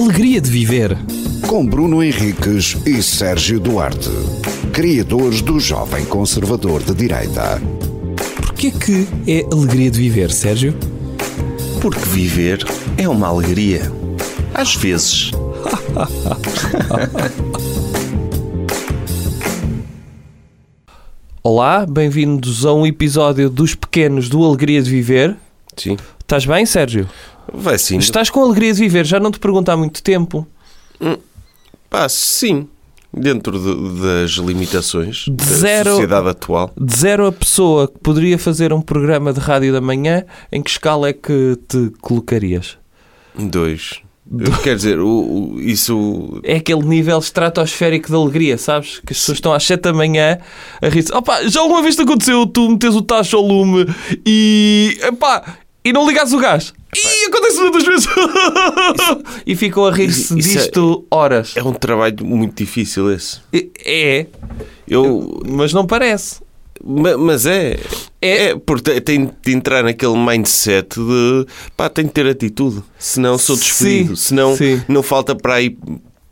alegria de viver. Com Bruno Henriques e Sérgio Duarte, criadores do Jovem Conservador de Direita. Porquê que é alegria de viver, Sérgio? Porque viver é uma alegria. Às vezes. Olá, bem-vindos a um episódio dos Pequenos do Alegria de Viver. Sim. Estás bem, Sérgio? Vai sim. Estás com alegria de viver, já não te pergunto há muito tempo. Pá, sim. Dentro de- das limitações da Zero- sociedade atual. De zero a pessoa que poderia fazer um programa de rádio da manhã, em que escala é que te colocarias? Dois. Quer dizer, o, o- isso. É aquele nível estratosférico de alegria, sabes? Que as pessoas estão às 7 da manhã a rir-se. Opa, já alguma vez te aconteceu tu metes o tacho ao lume e. Epá, e não ligas o gás? E acontece muitas vezes! e ficam a rir-se Isso é- disto horas. É um trabalho muito difícil esse. É, Eu. mas não parece. ma- Mas é. É. É, porque tem de entrar naquele mindset de pá, tenho de ter atitude, senão sou Sim, despedido, senão sim. não falta para aí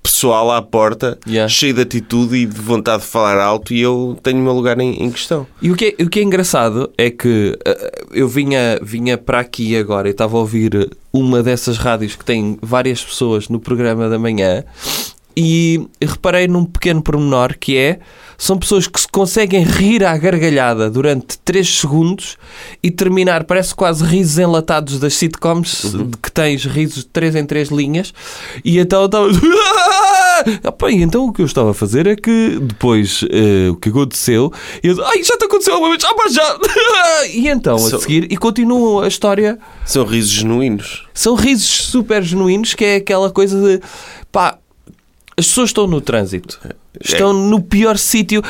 pessoal à porta Yeah. cheio de atitude e de vontade de falar alto e eu tenho o meu lugar em, em questão. E o que é, o que é engraçado é que uh, eu vinha, vinha para aqui agora e estava a ouvir uma dessas rádios que tem várias pessoas no programa da manhã e reparei num pequeno pormenor que é são pessoas que se conseguem rir à gargalhada durante 3 segundos e terminar, parece quase risos enlatados das sitcoms de que tens risos de 3 em 3 linhas e então estava Ah, e então o que eu estava a fazer é que depois eh, o que aconteceu, eu ai, já te aconteceu alguma vez, ah, pá, já! e então a So- seguir, e continuam a história, São risos genuínos. são risos super genuínos, que é aquela coisa de pá, as pessoas estão no trânsito, estão no pior sítio.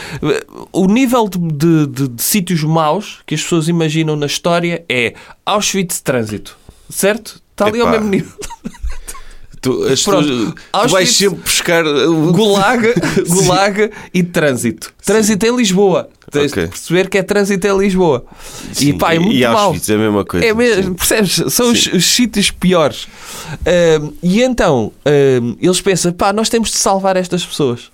O nível de, de- de- de sítios maus que as pessoas imaginam na história é Auschwitz trânsito, certo? Está ali ao Epá. mesmo nível. Tu, as Pronto. pessoas- tu Auschwitz- vais sempre buscar. Gulag, gulag e trânsito. Trânsito em Lisboa. Tens Ok. de perceber que é trânsito em Lisboa. Sim, e pá, é muito e mau. Auschwitz é a mesma coisa. É mesmo, sim. percebes? São os, os sítios piores. Ahm, e então, ahm, eles pensam, pá, nós temos de salvar estas pessoas.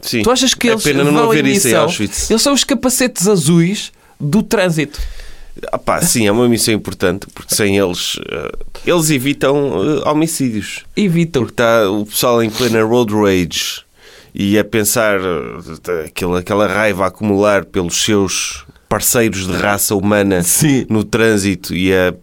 Sim. Tu achas que é eles pena não vão haver em isso em missão? Auschwitz. Eles são os capacetes azuis do trânsito. Ah, pá, sim, é uma missão importante porque sem eles. uh, eles evitam uh, homicídios. Evitam. Porque está o pessoal em plena road rage e a pensar uh, aquela, aquela raiva a acumular pelos seus parceiros de raça humana Sim. no trânsito e a,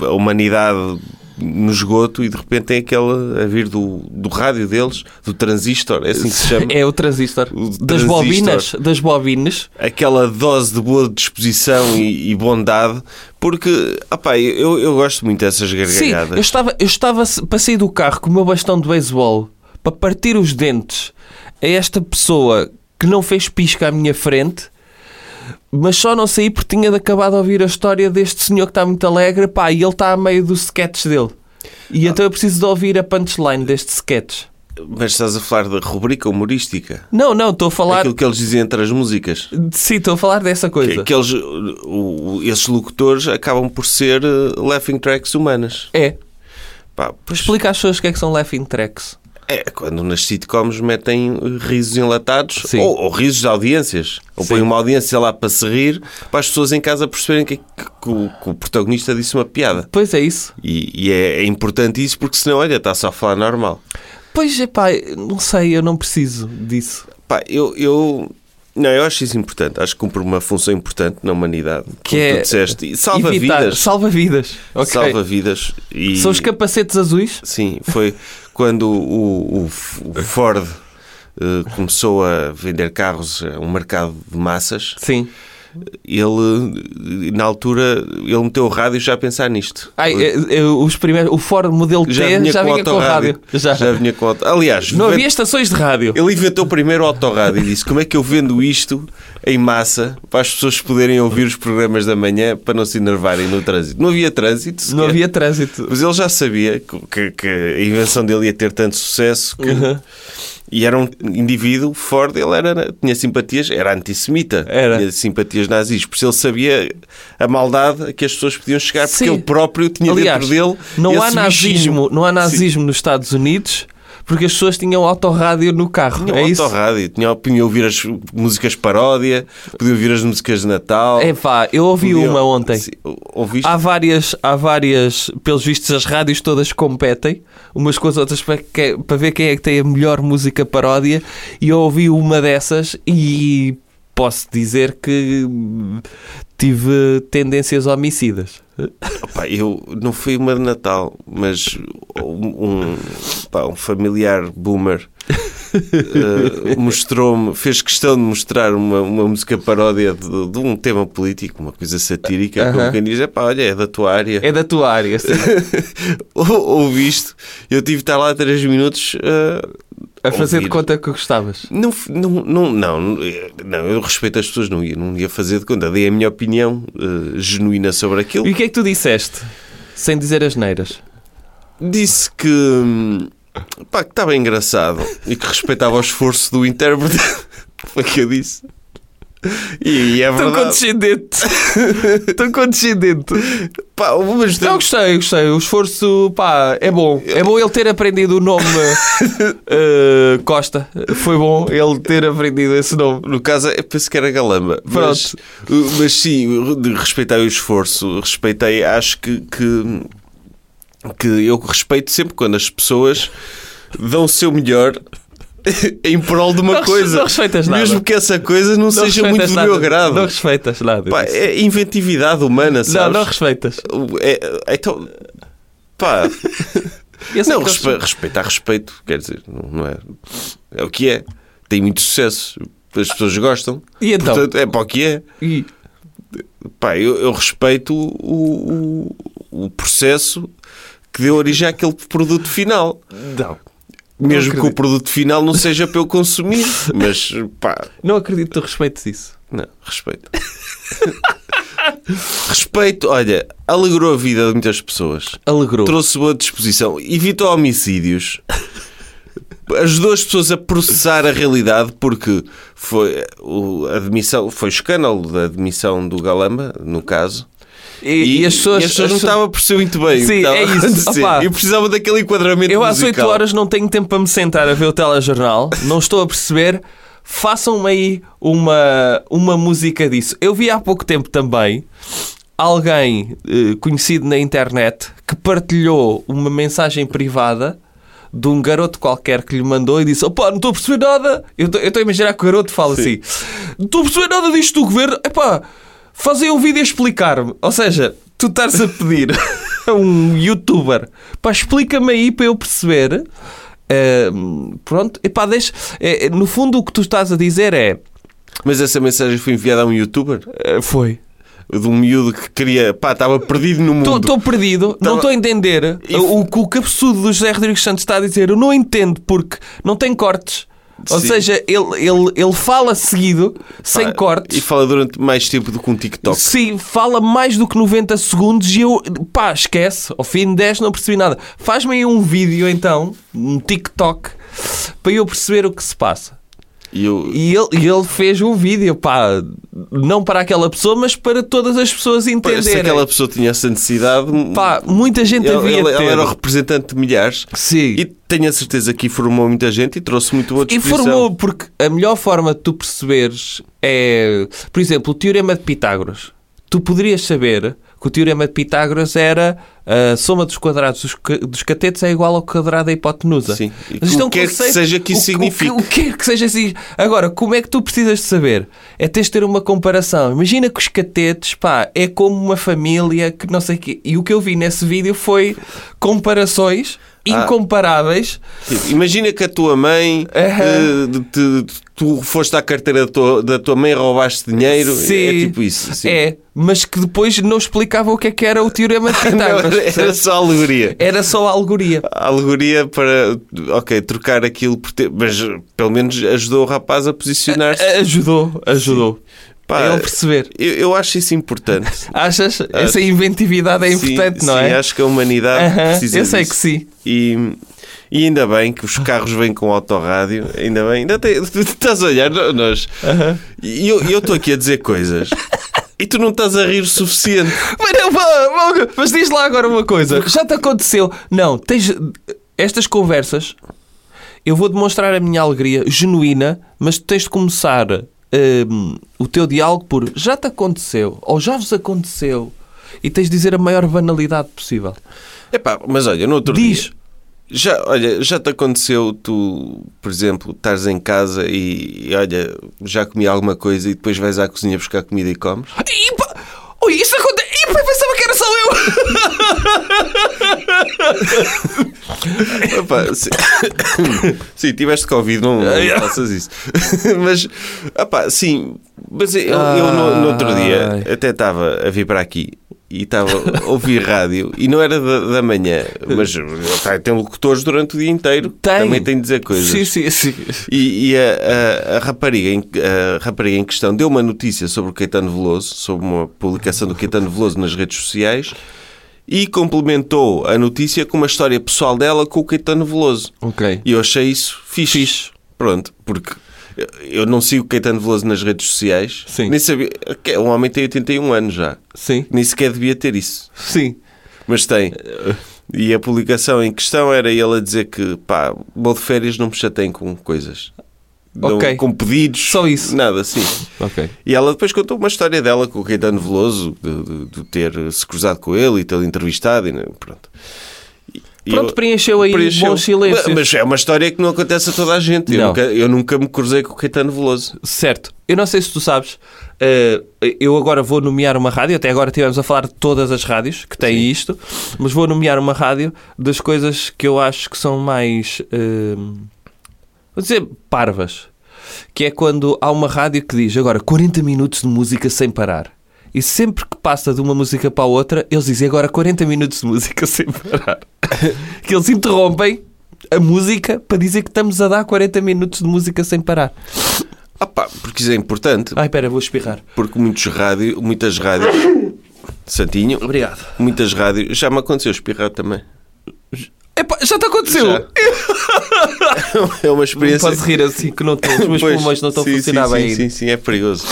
a humanidade no esgoto e de repente tem aquela a vir do, do rádio deles, do transistor, é assim que se chama. É o transistor. O Das transistor. bobinas. Das bobinas. aquela dose de boa disposição e, e bondade, porque opá, eu, eu gosto muito dessas Sim, gargalhadas. eu estava, eu estava para sair do carro com o meu bastão de beisebol para partir os dentes a esta pessoa que não fez pisca à minha frente, mas só não saí porque tinha de acabar de ouvir a história deste senhor que está muito alegre, pá, e ele está a meio do sketch dele. E então eu preciso de ouvir a punchline deste sketch. Mas estás a falar da rubrica humorística. Não, não, estou a falar. Aquilo que eles dizem entre as músicas. Sim, estou a falar dessa Que, coisa. que eles, o- esses locutores acabam por ser eh, laughing tracks humanas. É. Pá, pois, Explica às pessoas o que é que são laughing tracks. É quando nas sitcoms metem risos enlatados ou, ou risos de audiências. Ou põem uma audiência lá para se rir para as pessoas em casa perceberem que, que o, que o protagonista disse uma piada. Pois é isso. E, e é, é importante isso porque senão, olha, está só a falar normal. Pois é, pá, não sei, eu não preciso disso. Pá, eu, eu, não, eu acho isso importante. Acho que cumpre uma função importante na humanidade. Que é disseste. Salva Evitar- vidas. Salva vidas. ok. Salva vidas. E, São os capacetes azuis? Sim, foi quando o, o, o Ford eh, começou a vender carros a um mercado de massas. Sim. Ele, na altura, ele meteu o rádio já a pensar nisto. Ai, os primeiros, o Ford modelo T já vinha, com, autorrádio. rádio. Já. Já vinha com auto... Aliás, Não havia estações de rádio. Ele inventou primeiro o autorrádio e disse como é que eu vendo isto em massa para as pessoas poderem ouvir os programas da manhã para não se enervarem no trânsito. Não havia trânsito sequer. Não havia trânsito. Mas ele já sabia que, que- que a invenção dele ia ter tanto sucesso que... Uhum. E era um indivíduo forte, ele era, tinha simpatias, era antissemita, Era. tinha simpatias nazis, por isso ele sabia a maldade a que as pessoas podiam chegar, porque Sim. ele próprio tinha Aliás, dentro dele. não há nazismo, não há nazismo nos Estados Unidos porque as pessoas tinham autorrádio no carro. Tinha é autorrádio, tinha, podiam ouvir as músicas paródia, podiam ouvir as músicas de Natal. É pá, eu ouvi podiam- uma ontem. Sim, Ouviste? Há várias, há várias, pelos vistos, as rádios todas competem umas com as outras para, que- para ver quem é que tem a melhor música paródia. E eu ouvi uma dessas e posso dizer que tive tendências homicidas. Opa, eu não foi uma de Natal, mas um, um, pá, um familiar boomer eh, mostrou-me, fez questão de mostrar uma, uma música paródia de, de um tema político, uma coisa satírica, como Aham. quem diz, "Epá, olha, é da tua área. É da tua área, sim. Ou- Ouvi isto, eu tive de estar lá três minutos eh, A fazer de conta que gostavas. Não, não, não, não, não, eu respeito as pessoas, não ia, não ia fazer de conta. Dei a minha opinião eh, genuína sobre aquilo. E o que é que tu disseste? Sem dizer as neiras. Disse que, pá, que estava engraçado e que respeitava o esforço do intérprete. Foi o que eu disse. E, é Estou verdade. condescendente. Estou condescendente. Pá, mas Eu gostei, gostei. O esforço, pá, é bom. É bom ele ter aprendido o nome eh, Costa. Foi bom ele ter aprendido esse nome. No caso, eu penso que era Galamba. Mas, mas sim, respeitei o esforço. Respeitei, acho que, que, que eu respeito sempre quando as pessoas dão o seu melhor em prol de uma Não coisa. não respeitas nada. Mesmo que essa coisa não, seja muito do nada. meu agrado. Não respeitas nada. Pá, é inventividade humana, não, sabes? não respeitas. É- então, pá, não, que eu respe, respeitar respeito, quer dizer, não, não é. É o que é. Tem muito sucesso. As pessoas gostam. E então? Portanto, é para o que é. E- Pá, eu, eu respeito o, o, o processo que deu origem àquele produto final. Não. Mesmo que o produto final não seja para eu consumir. Mas, pá, Não acredito que tu respeites isso. não, respeito. respeito, olha, alegrou a vida de muitas pessoas. Alegrou. Trouxe boa disposição. Evitou homicídios. Ajudou as pessoas a processar a realidade porque foi o, a demissão, foi o escândalo da demissão do Galamba, no caso. E, e as pessoas, e as pessoas não estavam a perceber muito bem. Sim, é isso. Opa. E precisava daquele enquadramento Eu às 8 musical. horas não tenho tempo para me sentar a ver o telejornal, não estou a perceber. Façam-me aí uma, uma música disso. Eu vi há pouco tempo também alguém eh, conhecido na internet que partilhou uma mensagem privada de um garoto qualquer que lhe mandou e disse: Opá, não estou a perceber nada. Eu estou eu a imaginar que o garoto fala assim: Não estou a perceber nada disto do governo. Epá, fazem um vídeo a explicar-me. Ou seja, tu estás a pedir a um youtuber pá, explica-me aí para eu perceber. Ahm, pronto, epá, deixa, é, é, no fundo o que tu estás a dizer é Mas essa mensagem foi enviada a um youtuber eh, foi de um miúdo que queria, pá, estava perdido no mundo. Estou perdido, não estou a entender E- o, o que o cabeçudo do José Rodrigues Santos está a dizer. Eu não entendo porque não tem cortes. Ou Sim. seja, ele, ele, ele fala seguido, sem Pá, cortes. E fala durante mais tempo do que um TikTok. Sim, fala mais do que 90 segundos e eu, pá, esquece. Ao fim de 10 não percebi nada. Faz-me aí um vídeo então, um TikTok, para eu perceber o que se passa. E eu, E ele, e ele fez um vídeo, pá, não para aquela pessoa, mas para todas as pessoas pá, se entenderem. aquela pessoa tinha essa necessidade, Pá, muita gente ele, havia ele- ele era o representante de milhares. Sim. E tenho a certeza que informou muita gente e trouxe muito boa disposição. Informou, porque a melhor forma de tu perceberes é, por exemplo, o teorema de Pitágoras. Tu poderias saber que o teorema de Pitágoras era a soma dos quadrados dos, ca- dos catetos é igual ao quadrado da hipotenusa. Sim. E Mas isto é o que quer que conceito- seja que isso o- signifique. O, que- o que quer que seja assim. Agora, como é que tu precisas de saber? É teres de ter uma comparação. Imagina que os catetos, pá, é como uma família que não sei o quê. E o que eu vi nesse vídeo foi comparações. Incomparáveis. Tipo, Imagina que a tua mãe, Aham. eh, te- tu foste à carteira da tua, da tua mãe, roubaste dinheiro. Sim. É tipo isso. sim. É, mas que depois não explicava o que é que era o teorema de Não, Pitágoras. era, era só alegoria. Era só a alegoria. A alegoria para, ok, trocar aquilo por ter, mas pelo menos ajudou o rapaz a posicionar-se. Ajudou, ajudou. Pá, É perceber. Eu, eu acho isso importante. Achas? Essa inventividade é importante, sim, não sim, é? acho que a humanidade Aham, precisa eu sei disso. que sim. E, e ainda bem que os carros vêm com autorrádio, ainda bem. Ainda tem, tu estás a olhar, nós. E eu estou aqui a dizer coisas e tu não estás a rir o suficiente. Mas, não, mas diz lá agora uma coisa. Já te aconteceu? Não, tens estas conversas. Eu vou demonstrar a minha alegria genuína, mas tu tens de começar hum, o teu diálogo por já te aconteceu ou já vos aconteceu e tens de dizer a maior banalidade possível. Epá, mas olha, no outro Diz. dia. Já, olha, já te aconteceu tu, por exemplo, estás em casa e, e, olha, já comi alguma coisa e depois vais à cozinha buscar comida e comes? E pá, isso acontece. Pá, pensava que era só eu. Epá, se... sim, tiveste Covid, não, não faças isso. mas, epá, sim, mas eu, eu no, no outro dia até estava a vir para aqui e estava a ouvir rádio e não era da, da manhã, mas pá, tem locutores durante o dia inteiro. Tem. Também tem de dizer coisas. Sim, sim, sim. E, e a, a- a rapariga em, a rapariga em questão deu uma notícia sobre o Caetano Veloso, sobre uma publicação do Caetano Veloso nas redes sociais e complementou a notícia com uma história pessoal dela com o Caetano Veloso. Ok. E eu achei isso fixe. Pronto, porque eu- não sigo o Caetano Veloso nas redes sociais. Sim. Nem sabia. que Um homem tem 81 anos já. Sim, Nem sequer devia ter isso. sim. Mas tem. E a publicação em questão era ele a dizer que, pá, vou de férias, não me chateiem com coisas. Não- Ok. Com pedidos. Só isso. Nada, sim. Ok. E ela depois contou uma história dela com o Caetano Veloso, de, de- de ter se cruzado com ele e tê-lo entrevistado. E, né, pronto. Pronto, eu- preencheu aí preencheu. bons silêncios. Mas, mas é uma história que não acontece a toda a gente. Eu, nunca, eu nunca me cruzei com o Caetano Veloso. Certo. Eu não sei se tu sabes, eh, eu agora vou nomear uma rádio, até agora estivemos a falar de todas as rádios que têm isto, mas vou nomear uma rádio das coisas que eu acho que são mais, eh, vou dizer, parvas. Que é quando há uma rádio que diz agora 40 minutos de música sem parar. E sempre que passa de uma música para a outra, eles dizem agora 40 minutos de música sem parar. que eles interrompem a música para dizer que estamos a dar 40 minutos de música sem parar. Ah pá, porque isso é importante. Ai, espera, vou espirrar. Porque muitos rádio, muitas rádios... Santinho, Obrigado. muitas rádios... Já me aconteceu espirrar também. Epá, já te aconteceu? Já. É uma Não experiência... podes rir assim que não estou, os meus Pois, pulmões não estão sim, a funcionar sim, bem sim, sim, sim, é perigoso.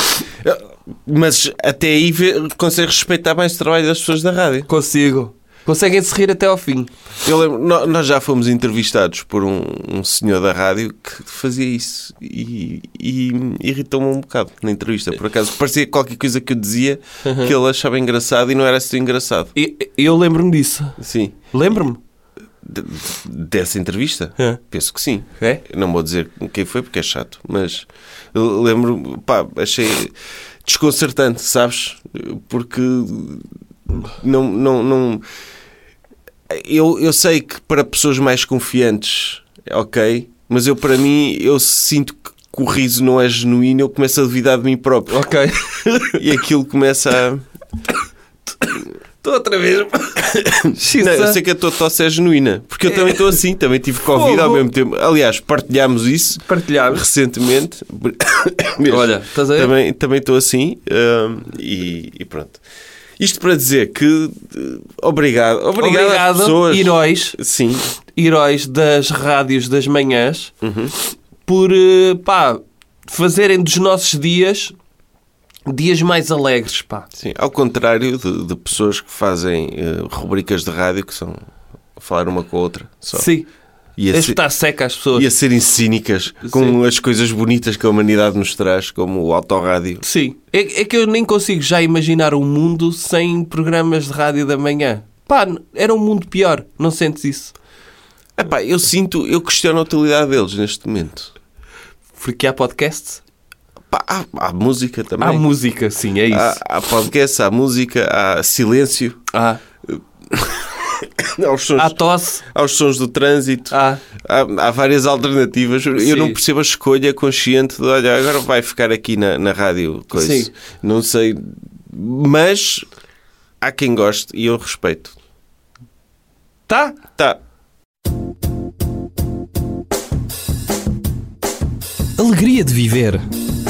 Mas até aí vê, consegue respeitar mais o trabalho das pessoas da rádio. Consigo. Conseguem-se rir até ao fim. Eu lembro, nó- nós já fomos entrevistados por um, um senhor da rádio que fazia isso e, e irritou-me um bocado na entrevista. Por acaso parecia qualquer coisa que eu dizia que ele achava engraçado e não era assim engraçado. E- Eu lembro-me disso. Sim. Lembro-me. De- dessa entrevista? É. Penso que sim. É? Não vou dizer quem foi porque é chato, mas lembro, pá, achei desconcertante, sabes? Porque não, não, não. Eu, eu sei que para pessoas mais confiantes, é ok, mas eu, para mim, eu sinto que o riso não é genuíno, eu começo a duvidar de mim próprio Ok. e aquilo começa a. Estou outra vez. Não, eu sei que a tua tosse é genuína, porque eu também estou assim, também tive Covid ao mesmo tempo. Aliás, partilhámos isso Partilhámos. recentemente. Olha, estás a ver? também também estou assim hum, e, e pronto. Isto para dizer que eh, obrigado, obrigado, às pessoas. heróis, Sim, heróis das rádios das manhãs, Uhum. por eh, pá, fazerem dos nossos dias dias mais alegres, pá. sim. Ao contrário de, de pessoas que fazem eh, rubricas de rádio que são a falar uma com a outra. Só. Sim. E a, Este ser- está seca às pessoas. e a serem cínicas com as coisas bonitas que a humanidade nos traz, como o autorrádio. Sim. É, é que eu nem consigo já imaginar um mundo sem programas de rádio da manhã. Pá, era um mundo pior. Não sentes isso? Epá, eu sinto, eu questiono a utilidade deles neste momento. Porque há podcasts? Pá, há, há música também. Há música, sim, é isso. Há, há podcast, há música, há silêncio, Há, há os sons, há tosse. há os sons do trânsito. Há. Há, há várias alternativas. Eu Sim. não percebo a escolha consciente de, olha, agora vai ficar aqui na, na rádio. Coisa. Sim. Não sei. Mas há quem goste e eu respeito. Tá? Tá. Alegria de viver.